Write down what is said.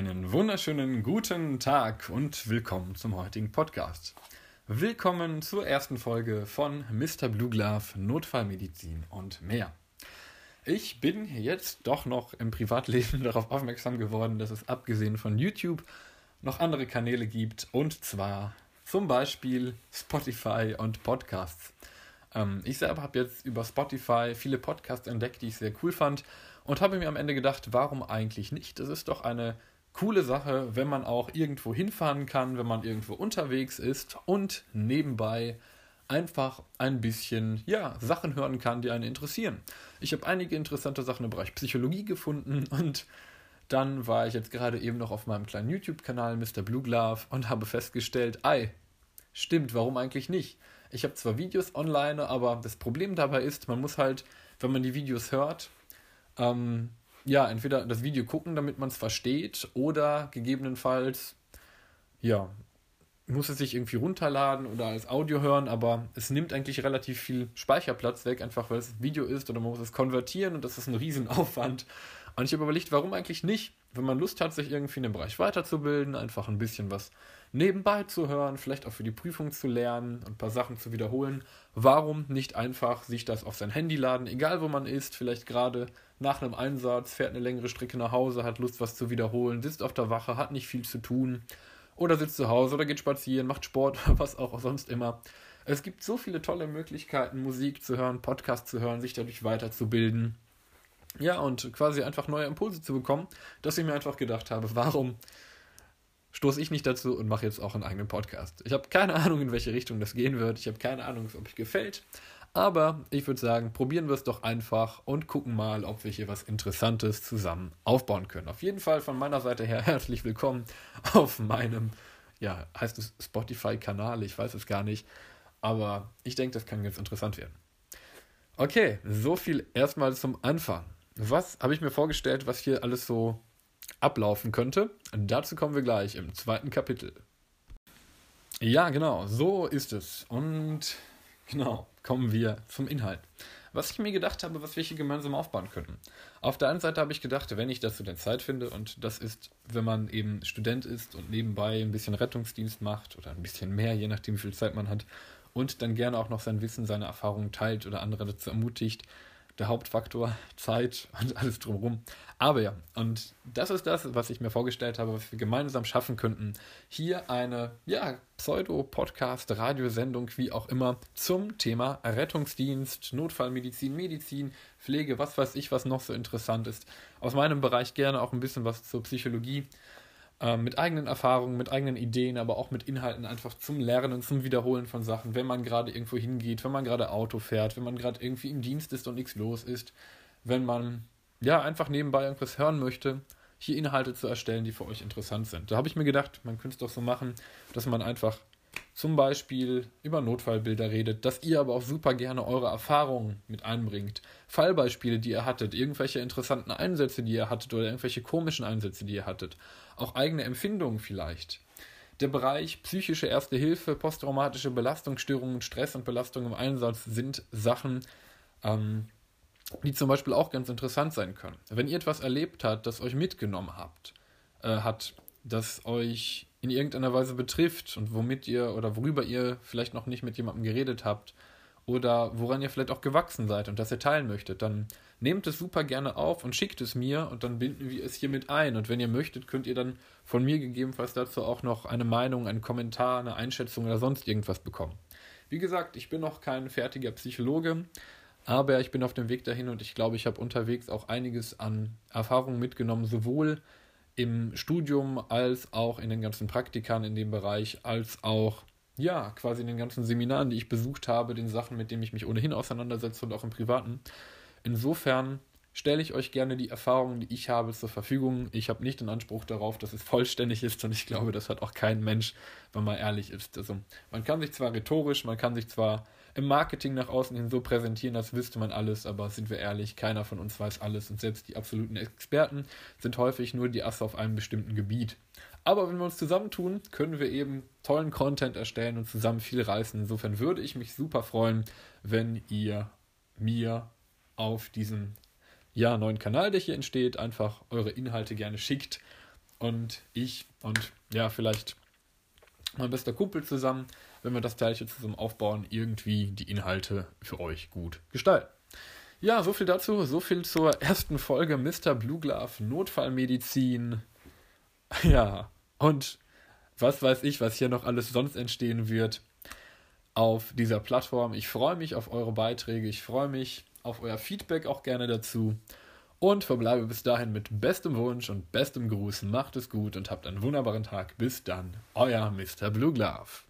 Einen wunderschönen guten Tag und willkommen zum heutigen Podcast. Willkommen zur ersten Folge von Mr. Blue Notfallmedizin und mehr. Ich bin jetzt doch noch im Privatleben darauf aufmerksam geworden, dass es abgesehen von YouTube noch andere Kanäle gibt und zwar zum Beispiel Spotify und Podcasts. Ähm, ich selber habe jetzt über Spotify viele Podcasts entdeckt, die ich sehr cool fand und habe mir am Ende gedacht, warum eigentlich nicht? Das ist doch eine coole Sache, wenn man auch irgendwo hinfahren kann, wenn man irgendwo unterwegs ist und nebenbei einfach ein bisschen ja, Sachen hören kann, die einen interessieren. Ich habe einige interessante Sachen im Bereich Psychologie gefunden und dann war ich jetzt gerade eben noch auf meinem kleinen YouTube-Kanal Mr. Blue Glove und habe festgestellt, ei, stimmt, warum eigentlich nicht? Ich habe zwar Videos online, aber das Problem dabei ist, man muss halt, wenn man die Videos hört, ähm, ja, entweder das Video gucken, damit man es versteht, oder gegebenenfalls, ja, muss es sich irgendwie runterladen oder als Audio hören, aber es nimmt eigentlich relativ viel Speicherplatz weg, einfach weil es Video ist oder man muss es konvertieren und das ist ein Riesenaufwand. Und ich habe überlegt, warum eigentlich nicht? Wenn man Lust hat, sich irgendwie in dem Bereich weiterzubilden, einfach ein bisschen was nebenbei zu hören, vielleicht auch für die Prüfung zu lernen und ein paar Sachen zu wiederholen, warum nicht einfach sich das auf sein Handy laden, egal wo man ist, vielleicht gerade nach einem Einsatz, fährt eine längere Strecke nach Hause, hat Lust, was zu wiederholen, sitzt auf der Wache, hat nicht viel zu tun oder sitzt zu Hause oder geht spazieren, macht Sport, was auch sonst immer. Es gibt so viele tolle Möglichkeiten, Musik zu hören, Podcast zu hören, sich dadurch weiterzubilden. Ja, und quasi einfach neue Impulse zu bekommen, dass ich mir einfach gedacht habe, warum stoße ich nicht dazu und mache jetzt auch einen eigenen Podcast. Ich habe keine Ahnung, in welche Richtung das gehen wird. Ich habe keine Ahnung, ob es gefällt. Aber ich würde sagen, probieren wir es doch einfach und gucken mal, ob wir hier was Interessantes zusammen aufbauen können. Auf jeden Fall von meiner Seite her herzlich willkommen auf meinem, ja, heißt es Spotify-Kanal, ich weiß es gar nicht. Aber ich denke, das kann ganz interessant werden. Okay, so viel erstmal zum Anfang. Was habe ich mir vorgestellt, was hier alles so ablaufen könnte? Dazu kommen wir gleich im zweiten Kapitel. Ja, genau, so ist es. Und genau, kommen wir zum Inhalt. Was ich mir gedacht habe, was wir hier gemeinsam aufbauen könnten. Auf der einen Seite habe ich gedacht, wenn ich dazu denn Zeit finde, und das ist, wenn man eben Student ist und nebenbei ein bisschen Rettungsdienst macht oder ein bisschen mehr, je nachdem, wie viel Zeit man hat, und dann gerne auch noch sein Wissen, seine Erfahrungen teilt oder andere dazu ermutigt, der Hauptfaktor, Zeit und alles drumherum. Aber ja, und das ist das, was ich mir vorgestellt habe, was wir gemeinsam schaffen könnten. Hier eine, ja, Pseudo-Podcast, Radiosendung, wie auch immer, zum Thema Rettungsdienst, Notfallmedizin, Medizin, Pflege, was weiß ich, was noch so interessant ist. Aus meinem Bereich gerne auch ein bisschen was zur Psychologie mit eigenen Erfahrungen, mit eigenen Ideen, aber auch mit Inhalten einfach zum Lernen, zum Wiederholen von Sachen, wenn man gerade irgendwo hingeht, wenn man gerade Auto fährt, wenn man gerade irgendwie im Dienst ist und nichts los ist, wenn man ja einfach nebenbei irgendwas hören möchte, hier Inhalte zu erstellen, die für euch interessant sind. Da habe ich mir gedacht, man könnte es doch so machen, dass man einfach zum Beispiel über Notfallbilder redet, dass ihr aber auch super gerne eure Erfahrungen mit einbringt. Fallbeispiele, die ihr hattet, irgendwelche interessanten Einsätze, die ihr hattet oder irgendwelche komischen Einsätze, die ihr hattet auch eigene Empfindungen vielleicht. Der Bereich psychische Erste Hilfe, posttraumatische Belastungsstörungen, Stress und Belastung im Einsatz sind Sachen, ähm, die zum Beispiel auch ganz interessant sein können. Wenn ihr etwas erlebt habt, das euch mitgenommen habt, äh, hat, das euch in irgendeiner Weise betrifft und womit ihr oder worüber ihr vielleicht noch nicht mit jemandem geredet habt oder woran ihr vielleicht auch gewachsen seid und das ihr teilen möchtet, dann nehmt es super gerne auf und schickt es mir und dann binden wir es hier mit ein. Und wenn ihr möchtet, könnt ihr dann von mir gegebenenfalls dazu auch noch eine Meinung, einen Kommentar, eine Einschätzung oder sonst irgendwas bekommen. Wie gesagt, ich bin noch kein fertiger Psychologe, aber ich bin auf dem Weg dahin und ich glaube, ich habe unterwegs auch einiges an Erfahrungen mitgenommen, sowohl im Studium als auch in den ganzen Praktikern in dem Bereich, als auch ja, quasi in den ganzen Seminaren, die ich besucht habe, den Sachen, mit denen ich mich ohnehin auseinandersetze und auch im Privaten. Insofern stelle ich euch gerne die Erfahrungen, die ich habe, zur Verfügung. Ich habe nicht den Anspruch darauf, dass es vollständig ist und ich glaube, das hat auch kein Mensch, wenn man ehrlich ist. Also man kann sich zwar rhetorisch, man kann sich zwar im Marketing nach außen hin so präsentieren, als wüsste man alles, aber sind wir ehrlich, keiner von uns weiß alles und selbst die absoluten Experten sind häufig nur die Asse auf einem bestimmten Gebiet. Aber wenn wir uns zusammentun, können wir eben tollen Content erstellen und zusammen viel reißen. Insofern würde ich mich super freuen, wenn ihr mir auf diesen ja, neuen Kanal, der hier entsteht, einfach eure Inhalte gerne schickt und ich und ja, vielleicht mein bester Kumpel zusammen, wenn wir das Teilchen zusammen aufbauen, irgendwie die Inhalte für euch gut gestalten. Ja, so viel dazu, so viel zur ersten Folge Mr. Blue Glove Notfallmedizin. Ja, und was weiß ich, was hier noch alles sonst entstehen wird auf dieser Plattform. Ich freue mich auf eure Beiträge, ich freue mich auf euer Feedback auch gerne dazu und verbleibe bis dahin mit bestem Wunsch und bestem Gruß. Macht es gut und habt einen wunderbaren Tag. Bis dann, euer Mr. Blue Glove.